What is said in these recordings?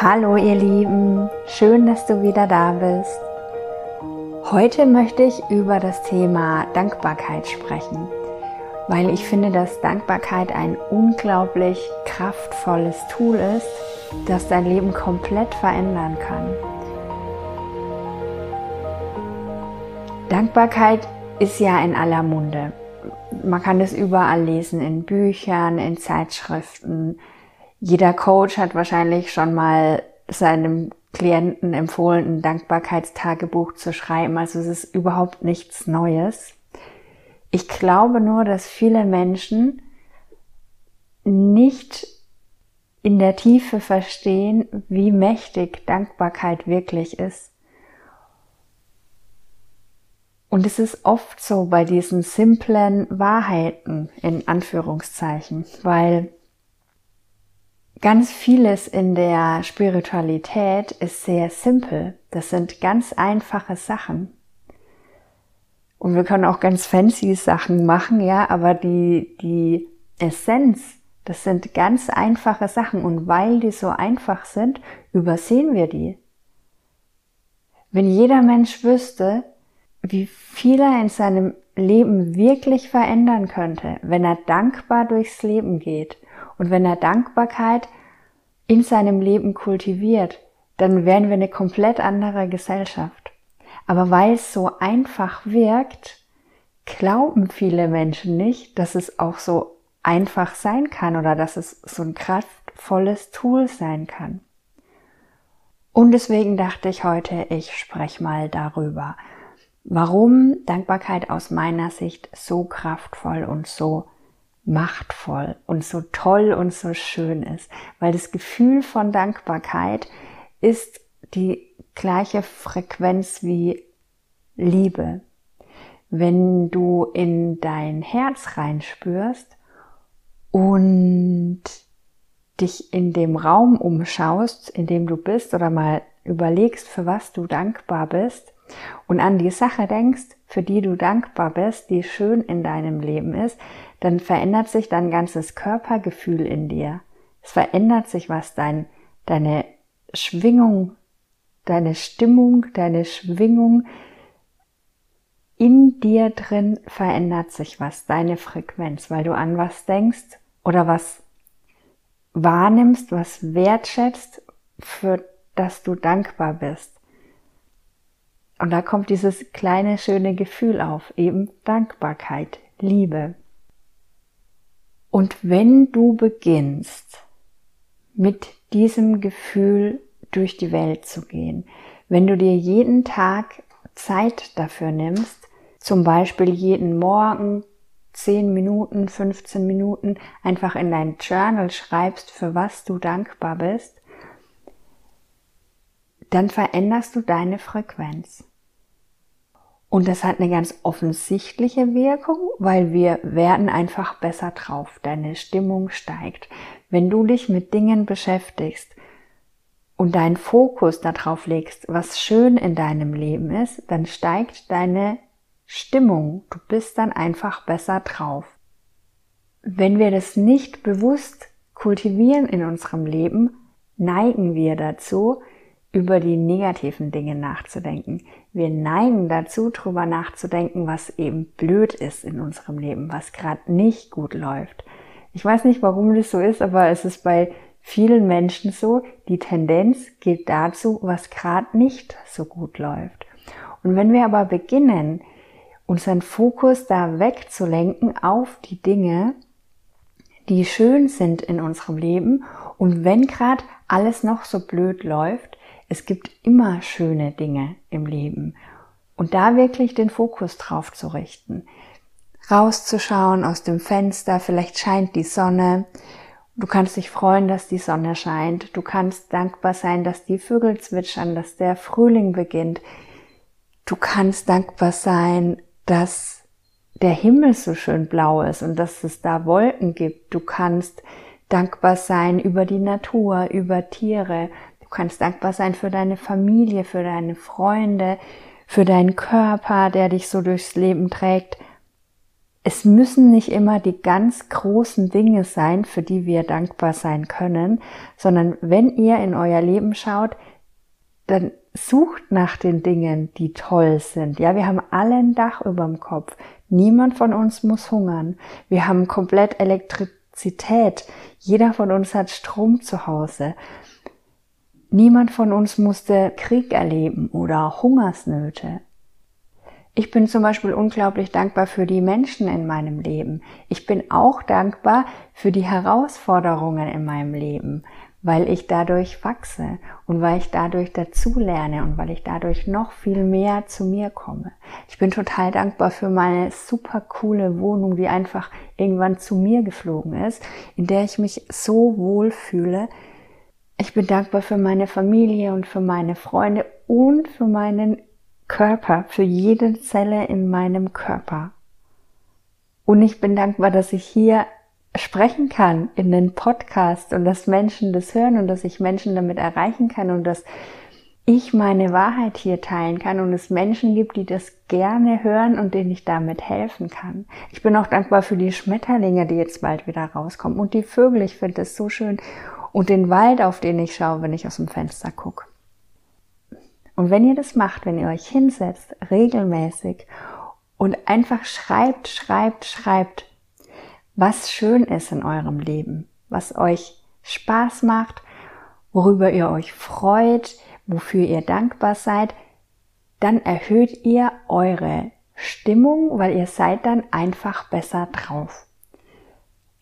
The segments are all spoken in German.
Hallo ihr Lieben, schön, dass du wieder da bist. Heute möchte ich über das Thema Dankbarkeit sprechen, weil ich finde, dass Dankbarkeit ein unglaublich kraftvolles Tool ist, das dein Leben komplett verändern kann. Dankbarkeit ist ja in aller Munde. Man kann es überall lesen, in Büchern, in Zeitschriften. Jeder Coach hat wahrscheinlich schon mal seinem Klienten empfohlen, ein Dankbarkeitstagebuch zu schreiben. Also es ist überhaupt nichts Neues. Ich glaube nur, dass viele Menschen nicht in der Tiefe verstehen, wie mächtig Dankbarkeit wirklich ist. Und es ist oft so bei diesen simplen Wahrheiten in Anführungszeichen, weil ganz vieles in der Spiritualität ist sehr simpel. Das sind ganz einfache Sachen. Und wir können auch ganz fancy Sachen machen, ja, aber die, die Essenz, das sind ganz einfache Sachen. Und weil die so einfach sind, übersehen wir die. Wenn jeder Mensch wüsste, wie viel er in seinem Leben wirklich verändern könnte, wenn er dankbar durchs Leben geht und wenn er Dankbarkeit in seinem Leben kultiviert, dann wären wir eine komplett andere Gesellschaft. Aber weil es so einfach wirkt, glauben viele Menschen nicht, dass es auch so einfach sein kann oder dass es so ein kraftvolles Tool sein kann. Und deswegen dachte ich heute, ich spreche mal darüber, warum Dankbarkeit aus meiner Sicht so kraftvoll und so machtvoll und so toll und so schön ist, weil das Gefühl von Dankbarkeit ist die gleiche Frequenz wie Liebe. Wenn du in dein Herz reinspürst und dich in dem Raum umschaust, in dem du bist oder mal überlegst, für was du dankbar bist, und an die Sache denkst, für die du dankbar bist, die schön in deinem Leben ist, dann verändert sich dein ganzes Körpergefühl in dir. Es verändert sich was, dein, deine Schwingung, deine Stimmung, deine Schwingung in dir drin verändert sich was, deine Frequenz, weil du an was denkst oder was wahrnimmst, was wertschätzt, für das du dankbar bist. Und da kommt dieses kleine schöne Gefühl auf, eben Dankbarkeit, Liebe. Und wenn du beginnst, mit diesem Gefühl durch die Welt zu gehen, wenn du dir jeden Tag Zeit dafür nimmst, zum Beispiel jeden Morgen 10 Minuten, 15 Minuten einfach in dein Journal schreibst, für was du dankbar bist, dann veränderst du deine Frequenz. Und das hat eine ganz offensichtliche Wirkung, weil wir werden einfach besser drauf. Deine Stimmung steigt. Wenn du dich mit Dingen beschäftigst und deinen Fokus darauf legst, was schön in deinem Leben ist, dann steigt deine Stimmung. Du bist dann einfach besser drauf. Wenn wir das nicht bewusst kultivieren in unserem Leben, neigen wir dazu, über die negativen Dinge nachzudenken. Wir neigen dazu, drüber nachzudenken, was eben blöd ist in unserem Leben, was gerade nicht gut läuft. Ich weiß nicht, warum das so ist, aber es ist bei vielen Menschen so, die Tendenz geht dazu, was gerade nicht so gut läuft. Und wenn wir aber beginnen, unseren Fokus da wegzulenken auf die Dinge, die schön sind in unserem Leben und wenn gerade alles noch so blöd läuft, es gibt immer schöne Dinge im Leben. Und da wirklich den Fokus drauf zu richten. Rauszuschauen aus dem Fenster, vielleicht scheint die Sonne. Du kannst dich freuen, dass die Sonne scheint. Du kannst dankbar sein, dass die Vögel zwitschern, dass der Frühling beginnt. Du kannst dankbar sein, dass der Himmel so schön blau ist und dass es da Wolken gibt. Du kannst dankbar sein über die Natur, über Tiere. Du kannst dankbar sein für deine Familie, für deine Freunde, für deinen Körper, der dich so durchs Leben trägt. es müssen nicht immer die ganz großen Dinge sein, für die wir dankbar sein können, sondern wenn ihr in euer Leben schaut, dann sucht nach den Dingen, die toll sind. Ja, wir haben alle ein Dach über dem Kopf. Niemand von uns muss hungern. Wir haben komplett Elektrizität. Jeder von uns hat Strom zu Hause. Niemand von uns musste Krieg erleben oder Hungersnöte. Ich bin zum Beispiel unglaublich dankbar für die Menschen in meinem Leben. Ich bin auch dankbar für die Herausforderungen in meinem Leben, weil ich dadurch wachse und weil ich dadurch dazulerne und weil ich dadurch noch viel mehr zu mir komme. Ich bin total dankbar für meine super coole Wohnung, die einfach irgendwann zu mir geflogen ist, in der ich mich so wohl fühle. Ich bin dankbar für meine Familie und für meine Freunde und für meinen Körper, für jede Zelle in meinem Körper. Und ich bin dankbar, dass ich hier sprechen kann in den Podcast und dass Menschen das hören und dass ich Menschen damit erreichen kann und dass ich meine Wahrheit hier teilen kann und es Menschen gibt, die das gerne hören und denen ich damit helfen kann. Ich bin auch dankbar für die Schmetterlinge, die jetzt bald wieder rauskommen und die Vögel. Ich finde das so schön und den Wald, auf den ich schaue, wenn ich aus dem Fenster gucke. Und wenn ihr das macht, wenn ihr euch hinsetzt, regelmäßig und einfach schreibt, schreibt, schreibt, was schön ist in eurem Leben, was euch Spaß macht, worüber ihr euch freut, wofür ihr dankbar seid, dann erhöht ihr eure Stimmung, weil ihr seid dann einfach besser drauf.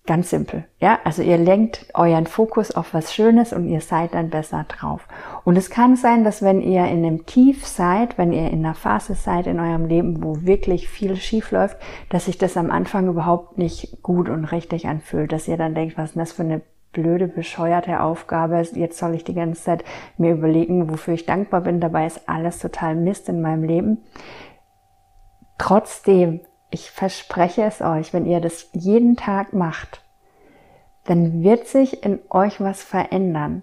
Ganz simpel. Ja, also ihr lenkt euren Fokus auf was Schönes und ihr seid dann besser drauf. Und es kann sein, dass wenn ihr in einem Tief seid, wenn ihr in einer Phase seid in eurem Leben, wo wirklich viel schief läuft, dass sich das am Anfang überhaupt nicht gut und richtig anfühlt, dass ihr dann denkt, was ist das für eine blöde, bescheuerte Aufgabe. Jetzt soll ich die ganze Zeit mir überlegen, wofür ich dankbar bin. Dabei ist alles total Mist in meinem Leben. Trotzdem ich verspreche es euch, wenn ihr das jeden Tag macht, dann wird sich in euch was verändern.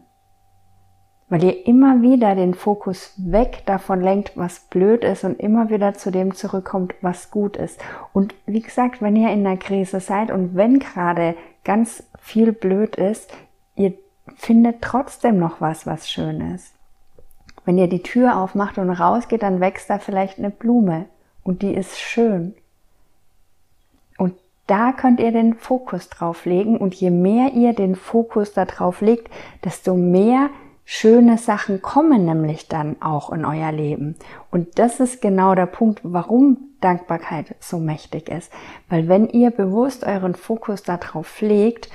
Weil ihr immer wieder den Fokus weg davon lenkt, was blöd ist und immer wieder zu dem zurückkommt, was gut ist. Und wie gesagt, wenn ihr in einer Krise seid und wenn gerade ganz viel blöd ist, ihr findet trotzdem noch was, was schön ist. Wenn ihr die Tür aufmacht und rausgeht, dann wächst da vielleicht eine Blume und die ist schön. Da könnt ihr den Fokus drauf legen und je mehr ihr den Fokus da drauf legt, desto mehr schöne Sachen kommen nämlich dann auch in euer Leben. Und das ist genau der Punkt, warum Dankbarkeit so mächtig ist. Weil wenn ihr bewusst euren Fokus darauf legt,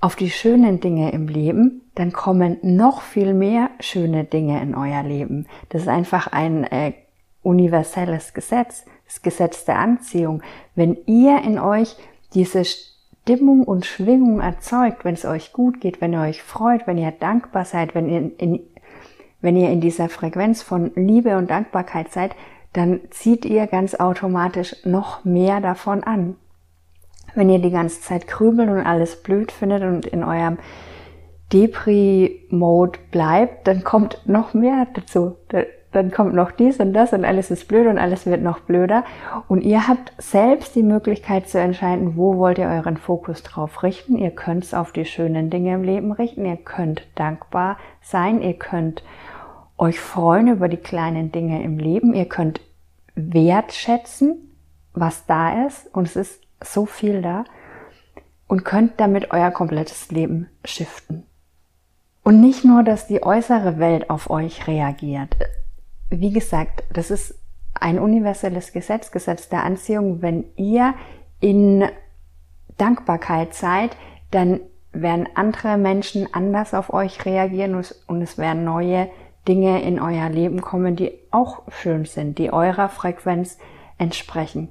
auf die schönen Dinge im Leben, dann kommen noch viel mehr schöne Dinge in euer Leben. Das ist einfach ein äh, universelles Gesetz, das Gesetz der Anziehung. Wenn ihr in euch diese Stimmung und Schwingung erzeugt, wenn es euch gut geht, wenn ihr euch freut, wenn ihr dankbar seid, wenn ihr in, wenn ihr in dieser Frequenz von Liebe und Dankbarkeit seid, dann zieht ihr ganz automatisch noch mehr davon an. Wenn ihr die ganze Zeit grübelt und alles blöd findet und in eurem Depri-Mode bleibt, dann kommt noch mehr dazu dann kommt noch dies und das und alles ist blöd und alles wird noch blöder. Und ihr habt selbst die Möglichkeit zu entscheiden, wo wollt ihr euren Fokus drauf richten. Ihr könnt es auf die schönen Dinge im Leben richten. Ihr könnt dankbar sein. Ihr könnt euch freuen über die kleinen Dinge im Leben. Ihr könnt wertschätzen, was da ist. Und es ist so viel da. Und könnt damit euer komplettes Leben shiften. Und nicht nur, dass die äußere Welt auf euch reagiert wie gesagt, das ist ein universelles Gesetz, Gesetz der Anziehung. Wenn ihr in Dankbarkeit seid, dann werden andere Menschen anders auf euch reagieren und es werden neue Dinge in euer Leben kommen, die auch schön sind, die eurer Frequenz entsprechen.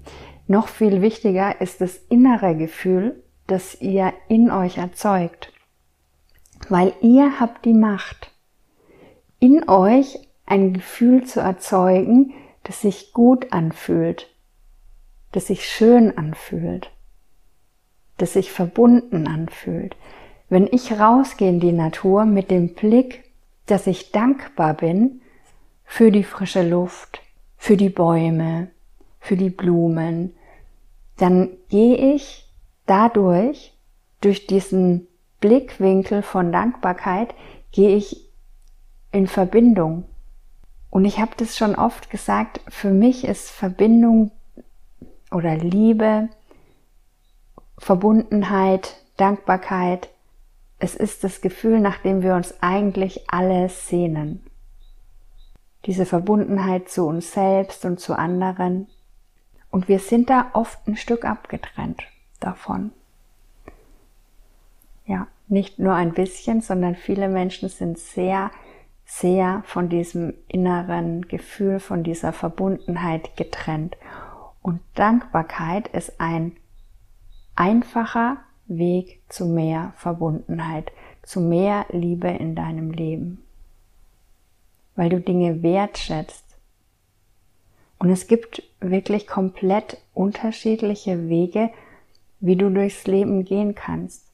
Noch viel wichtiger ist das innere Gefühl, das ihr in euch erzeugt, weil ihr habt die Macht. In euch ein Gefühl zu erzeugen, das sich gut anfühlt, das sich schön anfühlt, das sich verbunden anfühlt. Wenn ich rausgehe in die Natur mit dem Blick, dass ich dankbar bin für die frische Luft, für die Bäume, für die Blumen, dann gehe ich dadurch, durch diesen Blickwinkel von Dankbarkeit, gehe ich in Verbindung. Und ich habe das schon oft gesagt, für mich ist Verbindung oder Liebe, Verbundenheit, Dankbarkeit, es ist das Gefühl, nach dem wir uns eigentlich alle sehnen. Diese Verbundenheit zu uns selbst und zu anderen. Und wir sind da oft ein Stück abgetrennt davon. Ja, nicht nur ein bisschen, sondern viele Menschen sind sehr sehr von diesem inneren Gefühl, von dieser Verbundenheit getrennt. Und Dankbarkeit ist ein einfacher Weg zu mehr Verbundenheit, zu mehr Liebe in deinem Leben, weil du Dinge wertschätzt. Und es gibt wirklich komplett unterschiedliche Wege, wie du durchs Leben gehen kannst.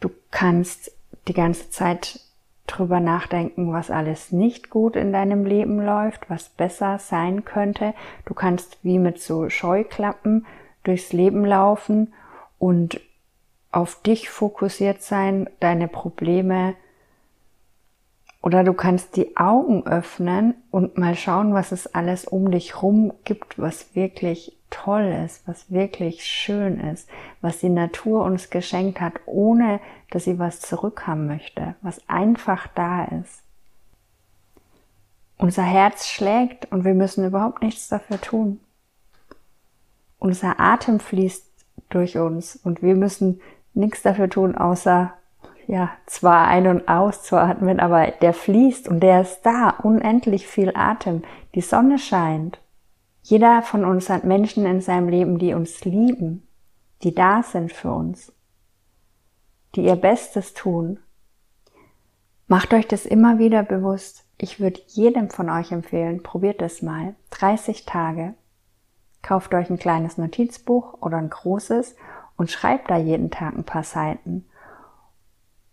Du kannst die ganze Zeit drüber nachdenken, was alles nicht gut in deinem Leben läuft, was besser sein könnte. Du kannst wie mit so Scheuklappen durchs Leben laufen und auf dich fokussiert sein, deine Probleme. Oder du kannst die Augen öffnen und mal schauen, was es alles um dich rum gibt, was wirklich toll ist, was wirklich schön ist, was die Natur uns geschenkt hat, ohne dass sie was zurückhaben möchte, was einfach da ist. Unser Herz schlägt und wir müssen überhaupt nichts dafür tun. Unser Atem fließt durch uns und wir müssen nichts dafür tun, außer ja, zwar ein- und auszuatmen, aber der fließt und der ist da, unendlich viel Atem. Die Sonne scheint. Jeder von uns hat Menschen in seinem Leben, die uns lieben, die da sind für uns, die ihr Bestes tun. Macht euch das immer wieder bewusst. Ich würde jedem von euch empfehlen, probiert es mal. 30 Tage. Kauft euch ein kleines Notizbuch oder ein großes und schreibt da jeden Tag ein paar Seiten.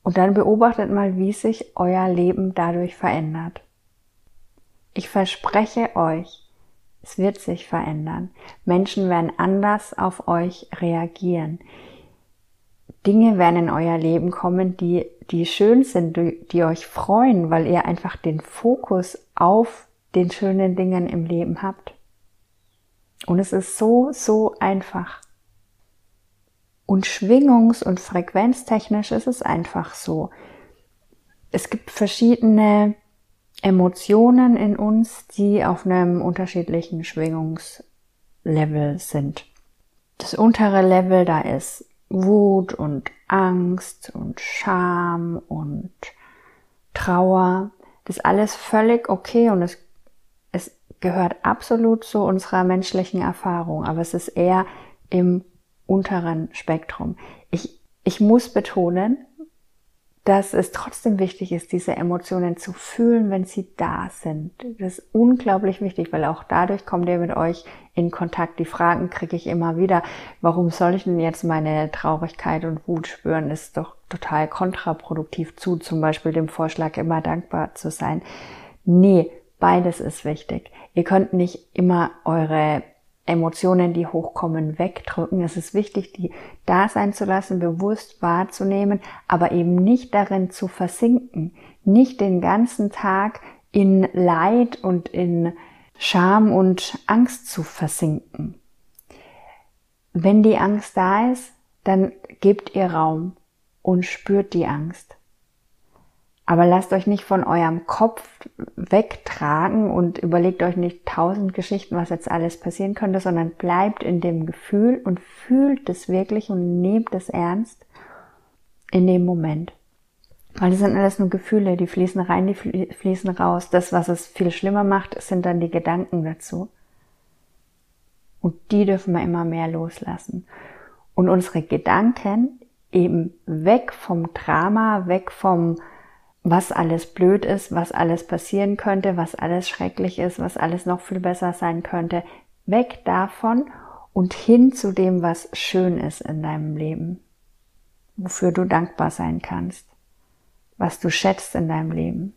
Und dann beobachtet mal, wie sich euer Leben dadurch verändert. Ich verspreche euch, es wird sich verändern. Menschen werden anders auf euch reagieren. Dinge werden in euer Leben kommen, die, die schön sind, die, die euch freuen, weil ihr einfach den Fokus auf den schönen Dingen im Leben habt. Und es ist so, so einfach. Und schwingungs- und frequenztechnisch ist es einfach so. Es gibt verschiedene Emotionen in uns, die auf einem unterschiedlichen Schwingungslevel sind. Das untere Level, da ist Wut und Angst und Scham und Trauer. Das ist alles völlig okay und es, es gehört absolut zu unserer menschlichen Erfahrung, aber es ist eher im unteren Spektrum. Ich, ich muss betonen, dass es trotzdem wichtig ist, diese Emotionen zu fühlen, wenn sie da sind. Das ist unglaublich wichtig, weil auch dadurch kommt ihr mit euch in Kontakt. Die Fragen kriege ich immer wieder. Warum soll ich denn jetzt meine Traurigkeit und Wut spüren? Ist doch total kontraproduktiv zu zum Beispiel dem Vorschlag, immer dankbar zu sein. Nee, beides ist wichtig. Ihr könnt nicht immer eure Emotionen, die hochkommen, wegdrücken. Es ist wichtig, die da sein zu lassen, bewusst wahrzunehmen, aber eben nicht darin zu versinken, nicht den ganzen Tag in Leid und in Scham und Angst zu versinken. Wenn die Angst da ist, dann gebt ihr Raum und spürt die Angst. Aber lasst euch nicht von eurem Kopf wegtragen und überlegt euch nicht tausend Geschichten, was jetzt alles passieren könnte, sondern bleibt in dem Gefühl und fühlt es wirklich und nehmt es ernst in dem Moment. Weil das sind alles nur Gefühle, die fließen rein, die fließen raus. Das, was es viel schlimmer macht, sind dann die Gedanken dazu. Und die dürfen wir immer mehr loslassen. Und unsere Gedanken eben weg vom Drama, weg vom was alles blöd ist, was alles passieren könnte, was alles schrecklich ist, was alles noch viel besser sein könnte. Weg davon und hin zu dem, was schön ist in deinem Leben, wofür du dankbar sein kannst, was du schätzt in deinem Leben.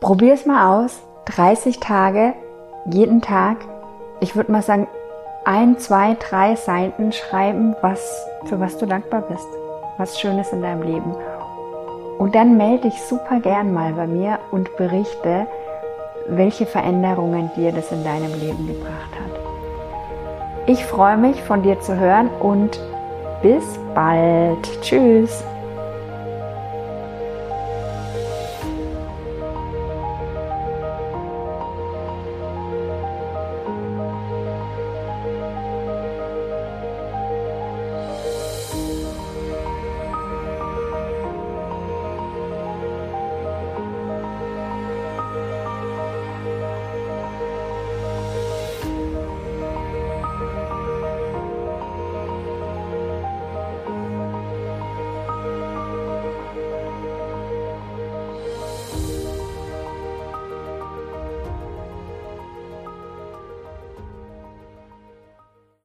Probier es mal aus, 30 Tage, jeden Tag. Ich würde mal sagen, ein, zwei, drei Seiten schreiben, was, für was du dankbar bist, was Schönes in deinem Leben. Und dann melde dich super gern mal bei mir und berichte, welche Veränderungen dir das in deinem Leben gebracht hat. Ich freue mich von dir zu hören und bis bald. Tschüss.